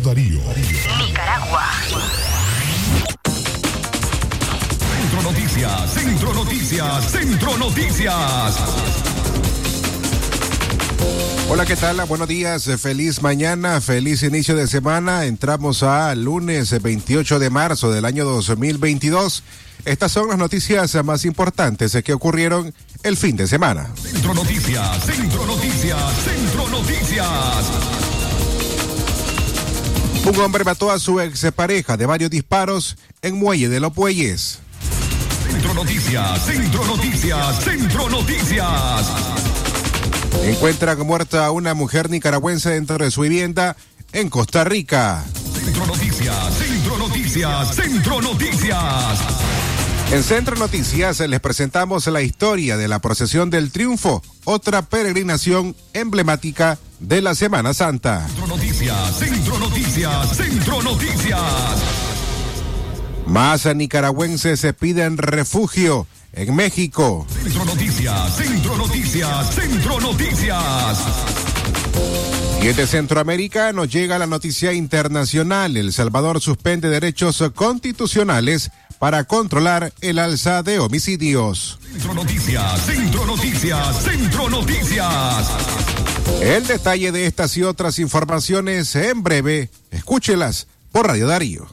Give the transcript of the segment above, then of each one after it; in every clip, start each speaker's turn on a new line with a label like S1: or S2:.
S1: Darío.
S2: Nicaragua.
S3: Centro Noticias, Centro Noticias, Centro Noticias.
S4: Hola, ¿qué tal? Buenos días, feliz mañana, feliz inicio de semana. Entramos a lunes 28 de marzo del año 2022. Estas son las noticias más importantes que ocurrieron el fin de semana.
S3: Centro Noticias, Centro Noticias, Centro Noticias.
S4: Un hombre mató a su expareja de varios disparos en Muelle de los Bueyes.
S3: Centro Noticias, Centro Noticias, Centro Noticias.
S4: Encuentran muerta a una mujer nicaragüense dentro de su vivienda en Costa Rica.
S3: Centro Noticias, Centro Noticias, Centro Noticias.
S4: En Centro Noticias les presentamos la historia de la procesión del triunfo, otra peregrinación emblemática de la Semana Santa.
S3: Centro Noticias, Centro Noticias, Centro Noticias.
S4: Más nicaragüenses se piden refugio en México.
S3: Centro Noticias, Centro Noticias, Centro Noticias.
S4: Y desde Centroamérica nos llega la noticia internacional. El Salvador suspende derechos constitucionales para controlar el alza de homicidios.
S3: Centro Noticias, Centro Noticias, Centro Noticias.
S4: El detalle de estas y otras informaciones en breve, escúchelas por Radio Darío.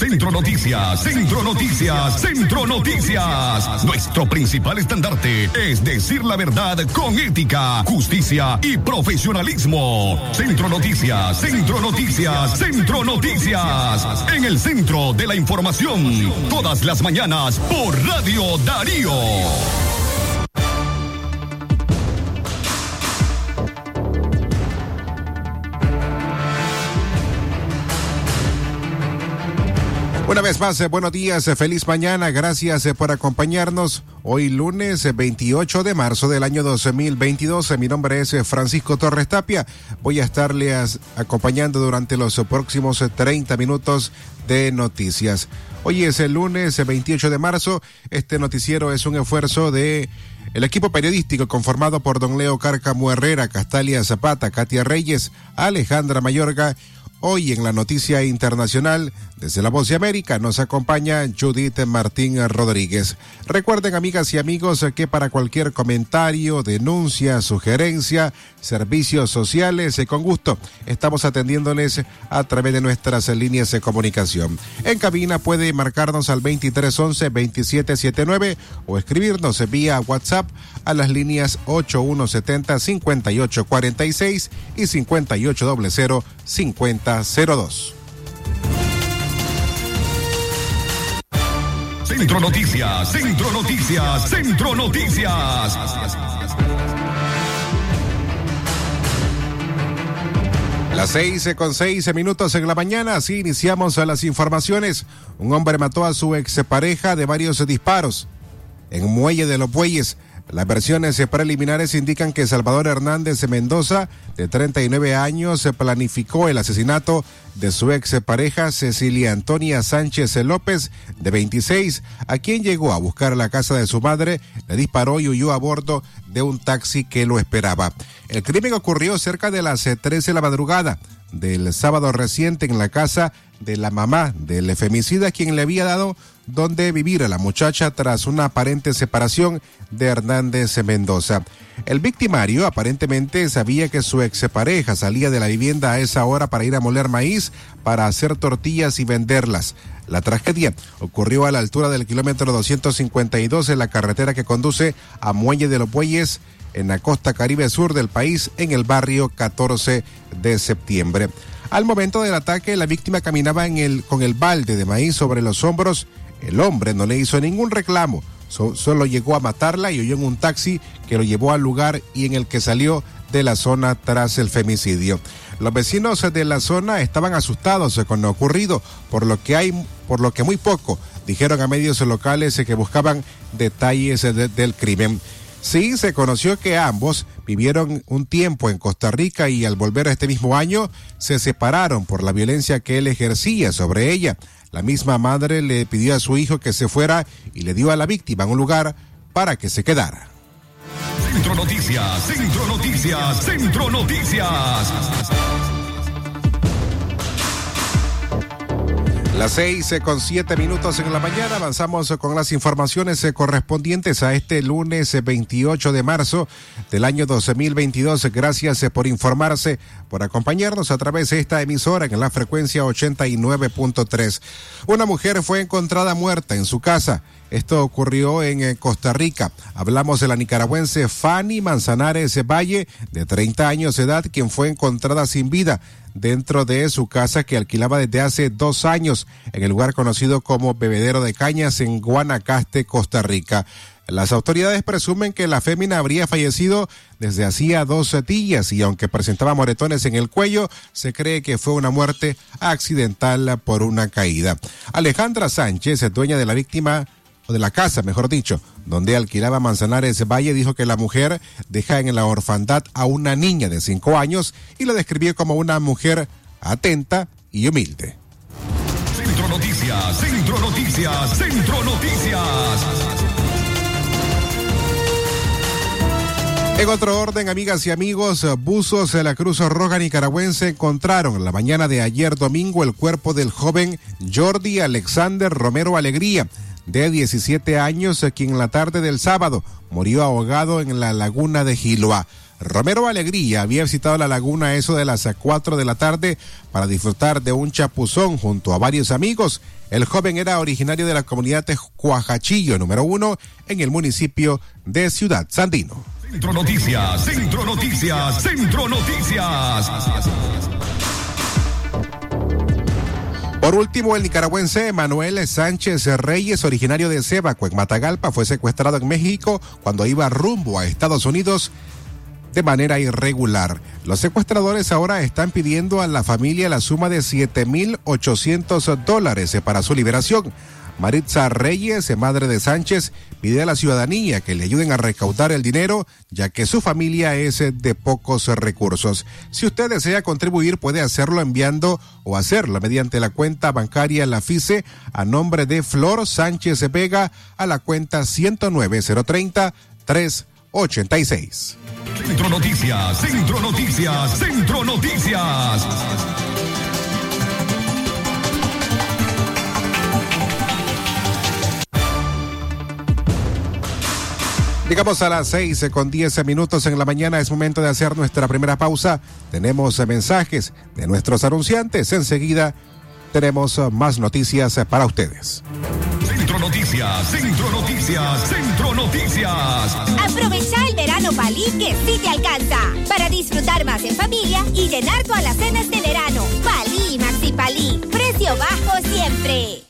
S3: Centro Noticias, Centro Noticias, Centro Noticias. Nuestro principal estandarte es decir la verdad con ética, justicia y profesionalismo. Centro Noticias, Centro Noticias, Centro Noticias. En el centro de la información, todas las mañanas por Radio Darío.
S4: Una vez más, eh, buenos días, eh, feliz mañana, gracias eh, por acompañarnos. Hoy lunes 28 de marzo del año 2022, mi nombre es Francisco Torres Tapia. Voy a estarle acompañando durante los próximos 30 minutos de noticias. Hoy es el lunes 28 de marzo, este noticiero es un esfuerzo de el equipo periodístico conformado por don Leo Cárcamo Herrera, Castalia Zapata, Katia Reyes, Alejandra Mayorga, Hoy en la noticia internacional, desde La Voz de América, nos acompaña Judith Martín Rodríguez. Recuerden, amigas y amigos, que para cualquier comentario, denuncia, sugerencia, servicios sociales, eh, con gusto, estamos atendiéndoles a través de nuestras líneas de comunicación. En cabina puede marcarnos al 2311-2779 o escribirnos vía WhatsApp a las líneas 8170-5846 y 5800-5002.
S3: Centro Noticias, Centro Noticias, Centro Noticias.
S4: Las seis con seis minutos en la mañana, así iniciamos las informaciones. Un hombre mató a su expareja de varios disparos en Muelle de los Bueyes. Las versiones preliminares indican que Salvador Hernández Mendoza, de 39 años, planificó el asesinato de su ex pareja Cecilia Antonia Sánchez López, de 26, a quien llegó a buscar la casa de su madre, le disparó y huyó a bordo de un taxi que lo esperaba. El crimen ocurrió cerca de las 13 de la madrugada del sábado reciente en la casa de la mamá del femicida, quien le había dado donde vivir a la muchacha tras una aparente separación de Hernández Mendoza. El victimario aparentemente sabía que su expareja salía de la vivienda a esa hora para ir a moler maíz para hacer tortillas y venderlas. La tragedia ocurrió a la altura del kilómetro 252 en la carretera que conduce a Muelle de los Bueyes en la costa caribe sur del país en el barrio 14 de septiembre. Al momento del ataque, la víctima caminaba en el, con el balde de maíz sobre los hombros el hombre no le hizo ningún reclamo, solo llegó a matarla y huyó en un taxi que lo llevó al lugar y en el que salió de la zona tras el femicidio. Los vecinos de la zona estaban asustados con lo ocurrido, por lo que hay, por lo que muy poco dijeron a medios locales que buscaban detalles del crimen. Sí, se conoció que ambos vivieron un tiempo en Costa Rica y al volver este mismo año se separaron por la violencia que él ejercía sobre ella. La misma madre le pidió a su hijo que se fuera y le dio a la víctima un lugar para que se quedara.
S3: Centro Noticias, Centro Noticias, Centro Noticias.
S4: Las seis eh, con siete minutos en la mañana avanzamos con las informaciones eh, correspondientes a este lunes 28 eh, de marzo del año 2022. Gracias por informarse, por acompañarnos a través de esta emisora en la frecuencia 89.3. Una mujer fue encontrada muerta en su casa. Esto ocurrió en Costa Rica. Hablamos de la nicaragüense Fanny Manzanares Valle, de 30 años de edad, quien fue encontrada sin vida dentro de su casa que alquilaba desde hace dos años en el lugar conocido como Bebedero de Cañas en Guanacaste, Costa Rica. Las autoridades presumen que la fémina habría fallecido desde hacía dos días y aunque presentaba moretones en el cuello, se cree que fue una muerte accidental por una caída. Alejandra Sánchez, dueña de la víctima, o de la casa, mejor dicho, donde alquilaba Manzanares Valle, dijo que la mujer deja en la orfandad a una niña de cinco años y la describió como una mujer atenta y humilde.
S3: Centro Noticias, Centro Noticias, Centro Noticias.
S4: En otro orden, amigas y amigos, buzos de la Cruz Roja Nicaragüense encontraron la mañana de ayer domingo el cuerpo del joven Jordi Alexander Romero Alegría de 17 años, quien la tarde del sábado murió ahogado en la laguna de Giloa. Romero Alegría había visitado la laguna eso de las 4 de la tarde para disfrutar de un chapuzón junto a varios amigos. El joven era originario de la comunidad de Cuajachillo, número uno, en el municipio de Ciudad Sandino.
S3: Centro Noticias, Centro Noticias, Centro Noticias.
S4: Por último, el nicaragüense Manuel Sánchez Reyes, originario de Cebaco, en Matagalpa, fue secuestrado en México cuando iba rumbo a Estados Unidos de manera irregular. Los secuestradores ahora están pidiendo a la familia la suma de 7.800 dólares para su liberación. Maritza Reyes, madre de Sánchez, pide a la ciudadanía que le ayuden a recaudar el dinero, ya que su familia es de pocos recursos. Si usted desea contribuir, puede hacerlo enviando o hacerlo mediante la cuenta bancaria La FICE a nombre de Flor Sánchez Vega a la cuenta 109030 386.
S3: Centro Noticias, Centro Noticias, Centro Noticias.
S4: Llegamos a las seis con diez minutos en la mañana. Es momento de hacer nuestra primera pausa. Tenemos mensajes de nuestros anunciantes. Enseguida tenemos más noticias para ustedes.
S3: Centro Noticias, Centro Noticias, Centro Noticias.
S1: Aprovecha el verano Palí que sí te alcanza para disfrutar más en familia y llenar tu alacenas de verano. Palí, Maxi Palí, precio bajo siempre.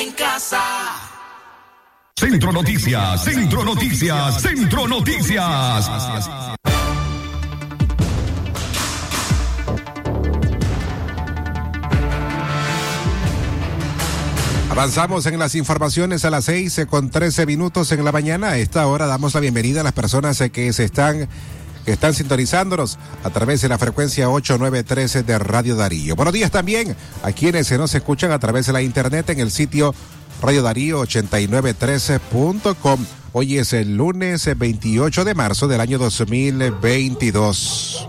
S5: en casa.
S3: Centro Noticias, Centro Noticias, Centro Noticias.
S4: Avanzamos en las informaciones a las 6 eh, con 13 minutos en la mañana. A esta hora damos la bienvenida a las personas eh, que se están que están sintonizándonos a través de la frecuencia 8913 de Radio Darío. Buenos días también a quienes se nos escuchan a través de la internet en el sitio Radio Darío 8913.com. Hoy es el lunes 28 de marzo del año 2022.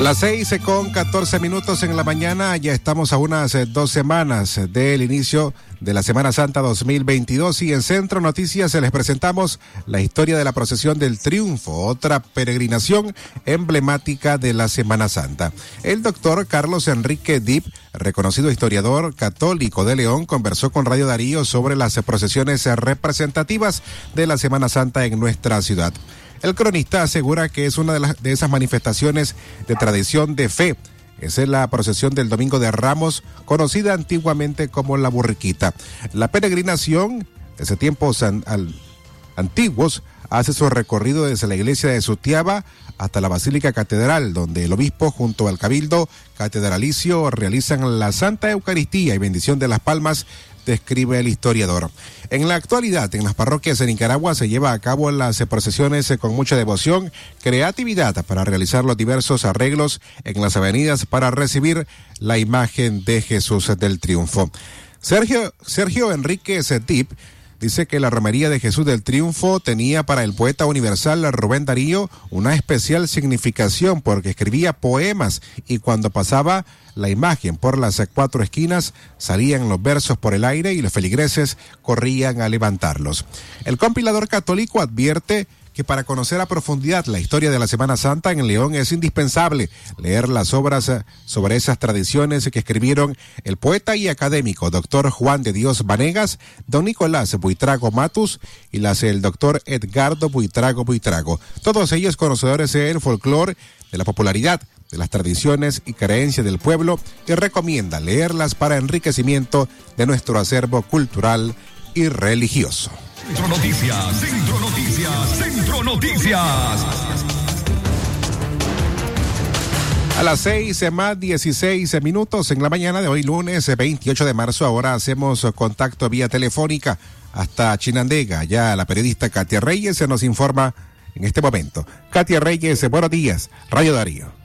S4: Las seis con catorce minutos en la mañana, ya estamos a unas eh, dos semanas del inicio de la Semana Santa 2022 y en Centro Noticias les presentamos la historia de la procesión del triunfo, otra peregrinación emblemática de la Semana Santa. El doctor Carlos Enrique Dip, reconocido historiador católico de León, conversó con Radio Darío sobre las procesiones representativas de la Semana Santa en nuestra ciudad. El cronista asegura que es una de, las, de esas manifestaciones de tradición de fe. Es la procesión del Domingo de Ramos, conocida antiguamente como la burriquita. La peregrinación, desde tiempos antiguos, hace su recorrido desde la iglesia de Sutiaba hasta la Basílica Catedral, donde el obispo junto al cabildo catedralicio realizan la Santa Eucaristía y bendición de las palmas describe el historiador. En la actualidad, en las parroquias de Nicaragua se lleva a cabo las procesiones con mucha devoción, creatividad para realizar los diversos arreglos en las avenidas para recibir la imagen de Jesús del Triunfo. Sergio, Sergio Enrique Setip dice que la romería de Jesús del Triunfo tenía para el poeta universal Rubén Darío una especial significación porque escribía poemas y cuando pasaba la imagen por las cuatro esquinas salían los versos por el aire y los feligreses corrían a levantarlos. El compilador católico advierte que para conocer a profundidad la historia de la Semana Santa en León es indispensable leer las obras sobre esas tradiciones que escribieron el poeta y académico doctor Juan de Dios Vanegas, don Nicolás Buitrago Matus y las del doctor Edgardo Buitrago Buitrago. Todos ellos conocedores del folclore, de la popularidad de las tradiciones y creencias del pueblo y recomienda leerlas para enriquecimiento de nuestro acervo cultural y religioso.
S3: Centro Noticias, Centro Noticias, Centro Noticias.
S4: A las seis más 16 minutos en la mañana de hoy, lunes 28 de marzo, ahora hacemos contacto vía telefónica hasta Chinandega. Ya la periodista Katia Reyes se nos informa en este momento. Katia Reyes, buenos días, Radio Darío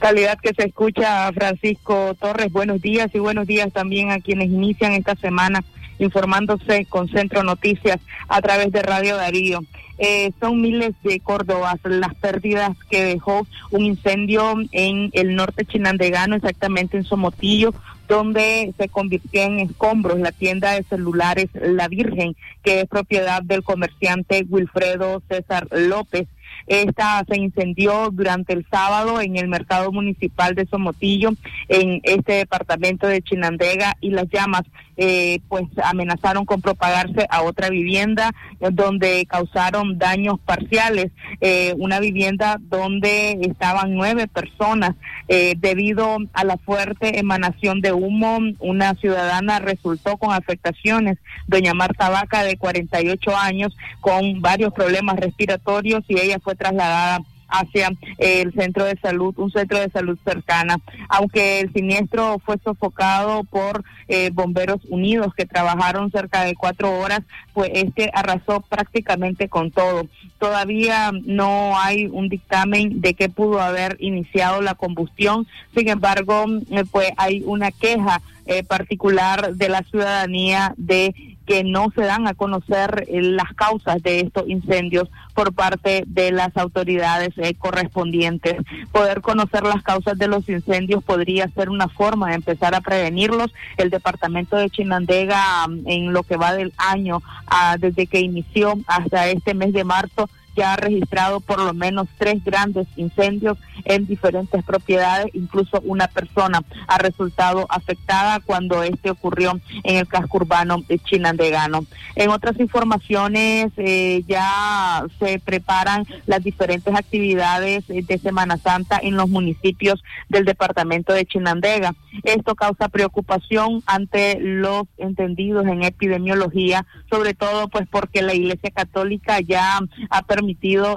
S6: calidad que se escucha Francisco Torres. Buenos días y buenos días también a quienes inician esta semana informándose con Centro Noticias a través de Radio Darío. Eh, son miles de Córdobas las pérdidas que dejó un incendio en el norte chinandegano, exactamente en Somotillo, donde se convirtió en escombros la tienda de celulares La Virgen, que es propiedad del comerciante Wilfredo César López. Esta se incendió durante el sábado en el mercado municipal de Somotillo, en este departamento de Chinandega, y las llamas eh, pues amenazaron con propagarse a otra vivienda donde causaron daños parciales. Eh, una vivienda donde estaban nueve personas eh, debido a la fuerte emanación de humo. Una ciudadana resultó con afectaciones. Doña Marta Vaca, de 48 años, con varios problemas respiratorios y ella fue trasladada hacia el centro de salud, un centro de salud cercana. Aunque el siniestro fue sofocado por eh, bomberos unidos que trabajaron cerca de cuatro horas, pues este arrasó prácticamente con todo. Todavía no hay un dictamen de qué pudo haber iniciado la combustión, sin embargo, eh, pues hay una queja eh, particular de la ciudadanía de que no se dan a conocer eh, las causas de estos incendios por parte de las autoridades eh, correspondientes. Poder conocer las causas de los incendios podría ser una forma de empezar a prevenirlos. El departamento de Chinandega, mm, en lo que va del año, ah, desde que inició hasta este mes de marzo, ya ha registrado por lo menos tres grandes incendios en diferentes propiedades, incluso una persona ha resultado afectada cuando este ocurrió en el casco urbano de Chinandegano. En otras informaciones eh, ya se preparan las diferentes actividades de Semana Santa en los municipios del departamento de Chinandega. Esto causa preocupación ante los entendidos en epidemiología, sobre todo pues porque la Iglesia Católica ya ha permitido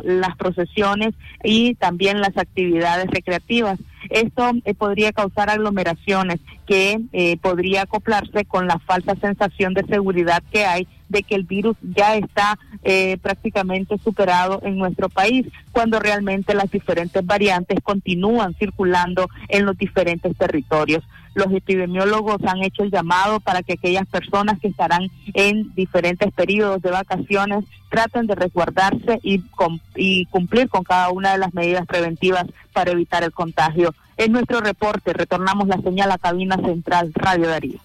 S6: las procesiones y también las actividades recreativas. Esto eh, podría causar aglomeraciones que eh, podría acoplarse con la falsa sensación de seguridad que hay de que el virus ya está eh, prácticamente superado en nuestro país, cuando realmente las diferentes variantes continúan circulando en los diferentes territorios. Los epidemiólogos han hecho el llamado para que aquellas personas que estarán en diferentes periodos de vacaciones traten de resguardarse y, y cumplir con cada una de las medidas preventivas para evitar el contagio. Es nuestro reporte. Retornamos la señal a cabina central Radio Darío.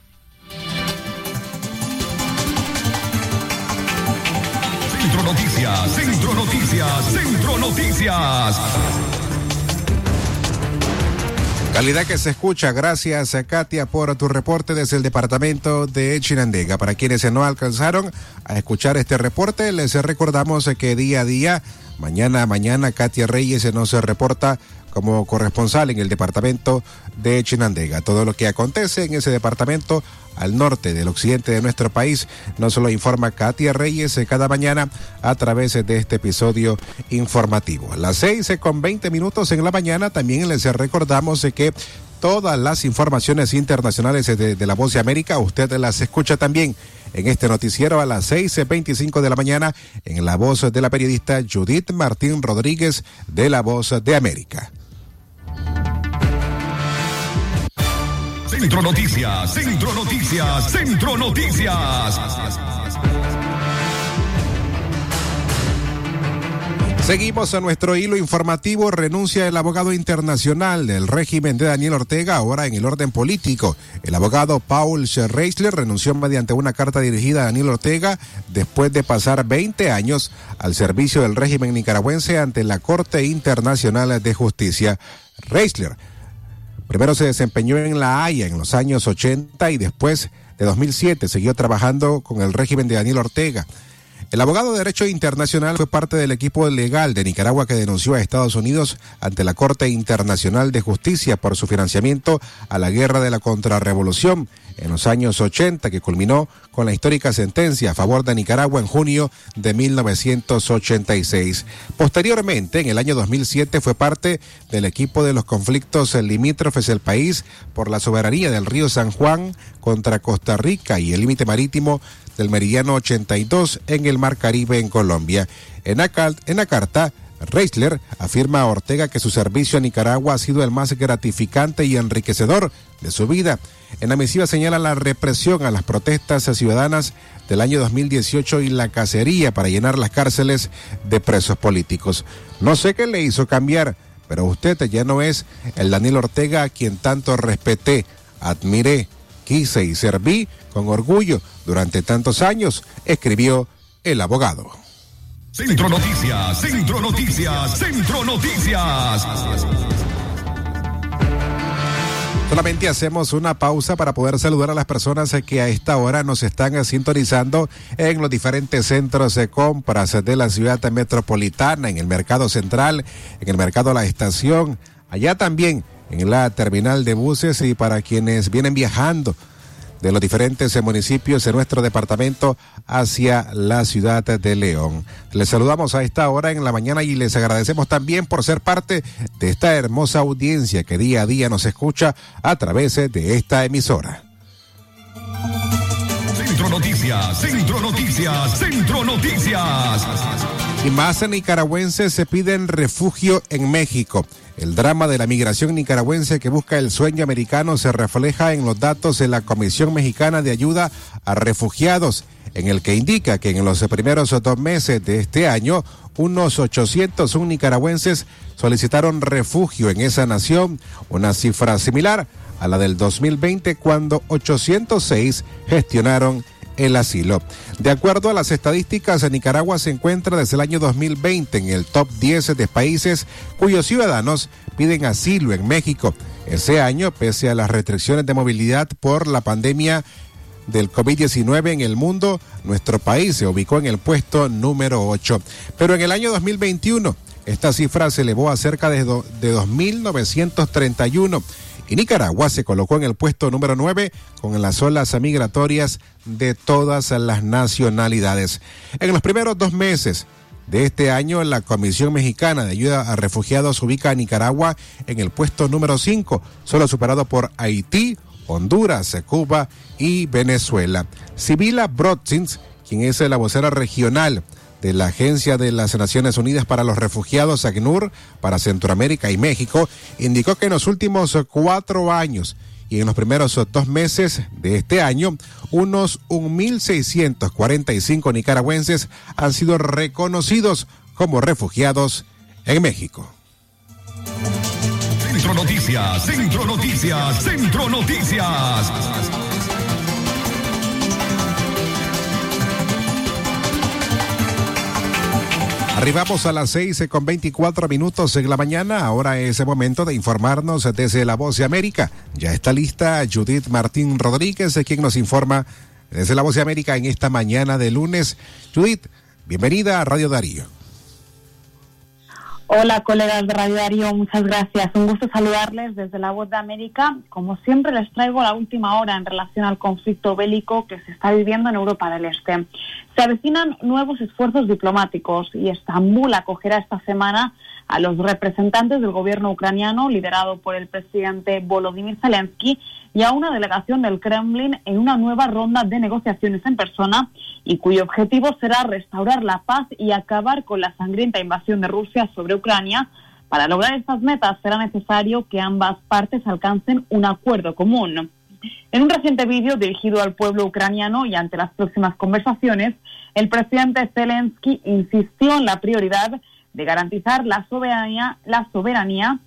S3: Centro Noticias, Centro Noticias, Centro Noticias.
S4: Calidad que se escucha. Gracias, Katia, por tu reporte desde el departamento de Chinandega. Para quienes no alcanzaron a escuchar este reporte, les recordamos que día a día, mañana a mañana, Katia Reyes nos reporta como corresponsal en el departamento de Chinandega. Todo lo que acontece en ese departamento al norte del occidente de nuestro país. Nos lo informa Katia Reyes eh, cada mañana a través de este episodio informativo. A las seis eh, con veinte minutos en la mañana también les recordamos eh, que todas las informaciones internacionales de, de, la Voz de América, usted las escucha también en este noticiero a las 6.25 de la mañana en la voz de la periodista Judith Martín Rodríguez de la Voz de América.
S3: Centro Noticias, Centro Noticias, Centro Noticias.
S4: Seguimos a nuestro hilo informativo. Renuncia el abogado internacional del régimen de Daniel Ortega, ahora en el orden político. El abogado Paul Reisler renunció mediante una carta dirigida a Daniel Ortega después de pasar 20 años al servicio del régimen nicaragüense ante la Corte Internacional de Justicia. Reisler Primero se desempeñó en La Haya en los años 80 y después de 2007 siguió trabajando con el régimen de Daniel Ortega. El abogado de Derecho Internacional fue parte del equipo legal de Nicaragua que denunció a Estados Unidos ante la Corte Internacional de Justicia por su financiamiento a la guerra de la contrarrevolución en los años 80 que culminó con la histórica sentencia a favor de Nicaragua en junio de 1986. Posteriormente, en el año 2007 fue parte del equipo de los conflictos limítrofes del país por la soberanía del río San Juan contra Costa Rica y el límite marítimo del meridiano 82 en el Mar Caribe en Colombia. En la, en la carta, Reisler afirma a Ortega que su servicio a Nicaragua ha sido el más gratificante y enriquecedor de su vida. En la misiva señala la represión a las protestas ciudadanas del año 2018 y la cacería para llenar las cárceles de presos políticos. No sé qué le hizo cambiar, pero usted ya no es el Daniel Ortega a quien tanto respeté, admiré, quise y serví con orgullo durante tantos años, escribió el abogado.
S3: Centro Noticias, Centro Noticias, Centro Noticias.
S4: Solamente hacemos una pausa para poder saludar a las personas que a esta hora nos están sintonizando en los diferentes centros de compras de la ciudad metropolitana, en el mercado central, en el mercado La Estación, allá también en la terminal de buses y para quienes vienen viajando de los diferentes municipios de nuestro departamento hacia la ciudad de León. Les saludamos a esta hora en la mañana y les agradecemos también por ser parte de esta hermosa audiencia que día a día nos escucha a través de esta emisora.
S3: Centro Noticias, Centro Noticias, Centro Noticias.
S4: Y más nicaragüenses se piden refugio en México. El drama de la migración nicaragüense que busca el sueño americano se refleja en los datos de la Comisión Mexicana de Ayuda a Refugiados, en el que indica que en los primeros dos meses de este año, unos 801 nicaragüenses solicitaron refugio en esa nación, una cifra similar a la del 2020 cuando 806 gestionaron el asilo. De acuerdo a las estadísticas, Nicaragua se encuentra desde el año 2020 en el top 10 de países cuyos ciudadanos piden asilo en México. Ese año, pese a las restricciones de movilidad por la pandemia del COVID-19 en el mundo, nuestro país se ubicó en el puesto número 8. Pero en el año 2021, esta cifra se elevó a cerca de, de 2.931 y Nicaragua se colocó en el puesto número 9 con las olas migratorias de todas las nacionalidades. En los primeros dos meses de este año, la Comisión Mexicana de Ayuda a Refugiados ubica a Nicaragua en el puesto número 5, solo superado por Haití, Honduras, Cuba y Venezuela. Sibila Brodsins, quien es la vocera regional de la Agencia de las Naciones Unidas para los Refugiados, ACNUR, para Centroamérica y México, indicó que en los últimos cuatro años y en los primeros dos meses de este año, unos 1.645 nicaragüenses han sido reconocidos como refugiados en México.
S3: Centro Noticias, Centro Noticias, Centro Noticias.
S4: Arribamos a las seis con 24 minutos en la mañana. Ahora es el momento de informarnos desde La Voz de América. Ya está lista Judith Martín Rodríguez, quien nos informa desde La Voz de América en esta mañana de lunes. Judith, bienvenida a Radio Darío.
S7: Hola, colegas de Radio Darío, muchas gracias. Un gusto saludarles desde la Voz de América. Como siempre, les traigo la última hora en relación al conflicto bélico que se está viviendo en Europa del Este. Se avecinan nuevos esfuerzos diplomáticos y Estambul acogerá esta semana a los representantes del gobierno ucraniano liderado por el presidente Volodymyr Zelensky y a una delegación del Kremlin en una nueva ronda de negociaciones en persona y cuyo objetivo será restaurar la paz y acabar con la sangrienta invasión de Rusia sobre Ucrania. Para lograr estas metas será necesario que ambas partes alcancen un acuerdo común. En un reciente vídeo dirigido al pueblo ucraniano y ante las próximas conversaciones, el presidente Zelensky insistió en la prioridad de garantizar la soberanía, la soberanía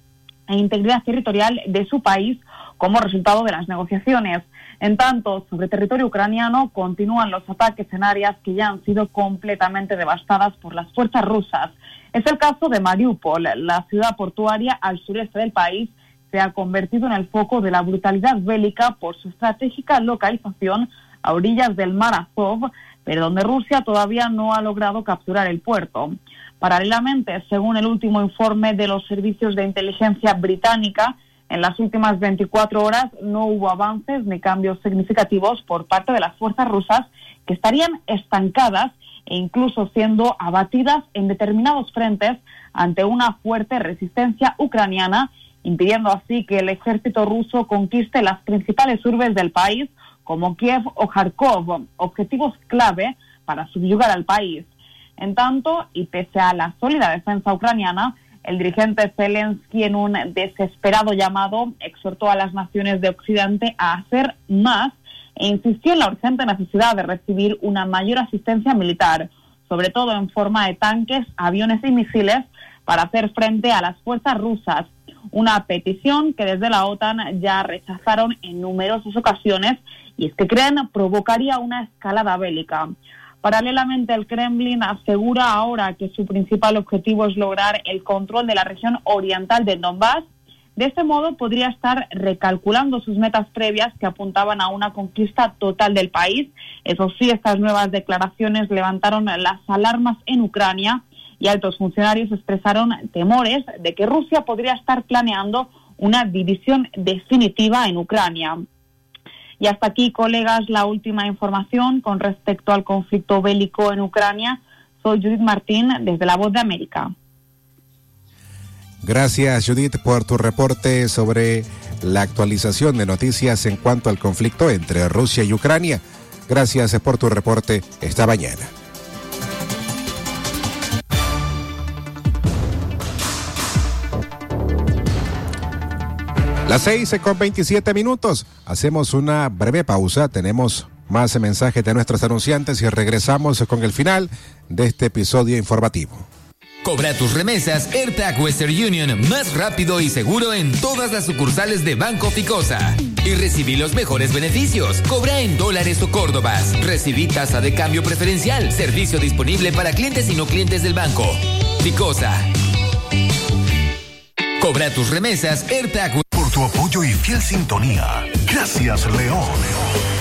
S7: e integridad territorial de su país como resultado de las negociaciones. En tanto, sobre territorio ucraniano continúan los ataques en áreas que ya han sido completamente devastadas por las fuerzas rusas. Es el caso de Mariupol, la ciudad portuaria al sureste del país, se ha convertido en el foco de la brutalidad bélica por su estratégica localización a orillas del mar Azov, pero donde Rusia todavía no ha logrado capturar el puerto. Paralelamente, según el último informe de los servicios de inteligencia británica, en las últimas 24 horas no hubo avances ni cambios significativos por parte de las fuerzas rusas que estarían estancadas e incluso siendo abatidas en determinados frentes ante una fuerte resistencia ucraniana, impidiendo así que el ejército ruso conquiste las principales urbes del país como Kiev o Kharkov, objetivos clave para subyugar al país. En tanto, y pese a la sólida defensa ucraniana, el dirigente Zelensky, en un desesperado llamado, exhortó a las naciones de Occidente a hacer más e insistió en la urgente necesidad de recibir una mayor asistencia militar, sobre todo en forma de tanques, aviones y misiles, para hacer frente a las fuerzas rusas. Una petición que desde la OTAN ya rechazaron en numerosas ocasiones y es que creen provocaría una escalada bélica. Paralelamente, el Kremlin asegura ahora que su principal objetivo es lograr el control de la región oriental de Donbass. De este modo, podría estar recalculando sus metas previas que apuntaban a una conquista total del país. Eso sí, estas nuevas declaraciones levantaron las alarmas en Ucrania y altos funcionarios expresaron temores de que Rusia podría estar planeando una división definitiva en Ucrania. Y hasta aquí, colegas, la última información con respecto al conflicto bélico en Ucrania. Soy Judith Martín desde La Voz de América.
S4: Gracias, Judith, por tu reporte sobre la actualización de noticias en cuanto al conflicto entre Rusia y Ucrania. Gracias por tu reporte esta mañana. Las seis con 27 minutos. Hacemos una breve pausa. Tenemos más mensajes de nuestros anunciantes y regresamos con el final de este episodio informativo.
S8: Cobra tus remesas AirTag Western Union más rápido y seguro en todas las sucursales de Banco Ficosa. Y recibí los mejores beneficios. Cobra en dólares o córdobas. Recibí tasa de cambio preferencial. Servicio disponible para clientes y no clientes del banco. Ficosa. Cobra tus remesas AirTag.
S2: Por tu apoyo y fiel sintonía. Gracias, León.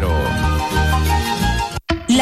S9: doble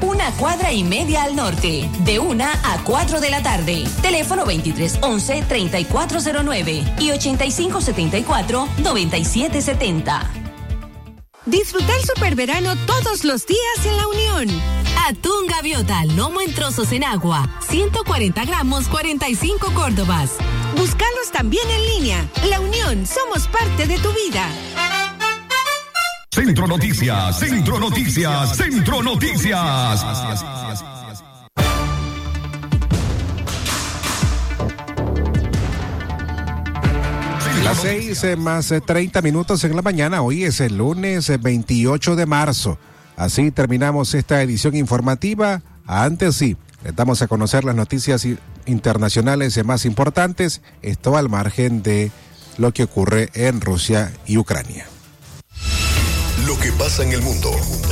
S10: una cuadra y media al norte, de 1 a 4 de la tarde. Teléfono 2311-3409 y 8574-9770.
S11: Disfruta el superverano todos los días en La Unión. Atún gaviota, lomo en trozos en agua, 140 gramos, 45 córdobas. Búscalos también en línea. La Unión, somos parte de tu vida.
S3: Centro Noticias, Centro Noticias, Centro Noticias.
S4: Las seis eh, más eh, treinta minutos en la mañana. Hoy es el lunes 28 eh, de marzo. Así terminamos esta edición informativa. Antes sí, les damos a conocer las noticias internacionales más importantes. Esto al margen de lo que ocurre en Rusia y Ucrania.
S2: Lo que pasa en el mundo,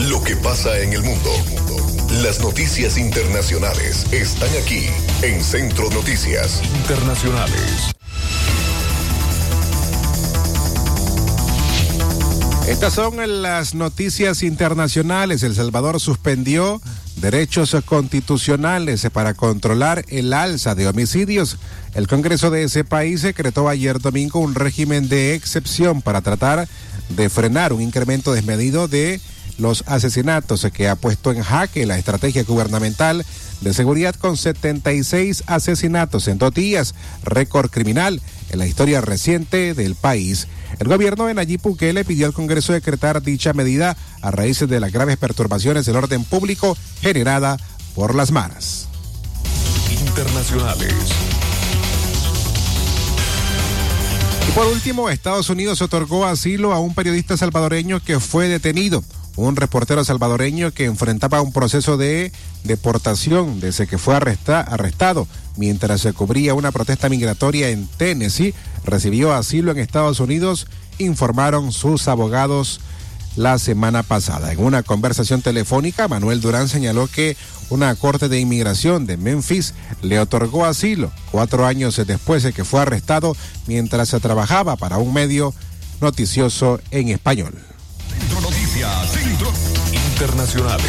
S2: lo que pasa en el mundo. Las noticias internacionales están aquí en Centro Noticias Internacionales.
S4: Estas son las noticias internacionales. El Salvador suspendió derechos constitucionales para controlar el alza de homicidios. El Congreso de ese país decretó ayer domingo un régimen de excepción para tratar de frenar un incremento desmedido de los asesinatos que ha puesto en jaque la estrategia gubernamental de seguridad con 76 asesinatos en dos días, récord criminal en la historia reciente del país. El gobierno de Nayib Bukele pidió al Congreso decretar dicha medida a raíz de las graves perturbaciones del orden público generada por las maras.
S2: Internacionales.
S4: Por último, Estados Unidos otorgó asilo a un periodista salvadoreño que fue detenido. Un reportero salvadoreño que enfrentaba un proceso de deportación desde que fue arrestado mientras se cubría una protesta migratoria en Tennessee, recibió asilo en Estados Unidos, informaron sus abogados la semana pasada. En una conversación telefónica, Manuel Durán señaló que una corte de inmigración de Memphis le otorgó asilo cuatro años después de que fue arrestado mientras se trabajaba para un medio noticioso en español.
S2: Centro Internacionales.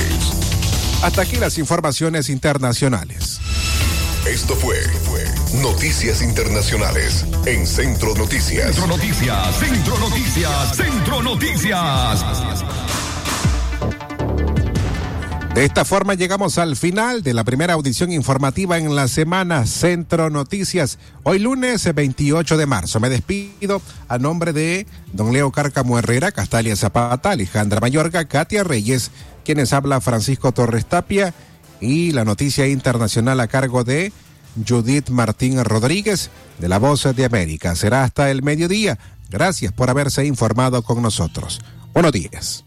S4: Hasta aquí las informaciones internacionales.
S2: Esto fue, fue Noticias Internacionales en Centro Noticias.
S3: Centro Noticias, Centro Noticias, Centro Noticias.
S4: De esta forma llegamos al final de la primera audición informativa en la semana Centro Noticias. Hoy lunes 28 de marzo. Me despido a nombre de don Leo Cárcamo Herrera, Castalia Zapata, Alejandra Mayorga, Katia Reyes, quienes habla Francisco Torres Tapia y la noticia internacional a cargo de Judith Martín Rodríguez de La Voz de América. Será hasta el mediodía. Gracias por haberse informado con nosotros. Buenos días.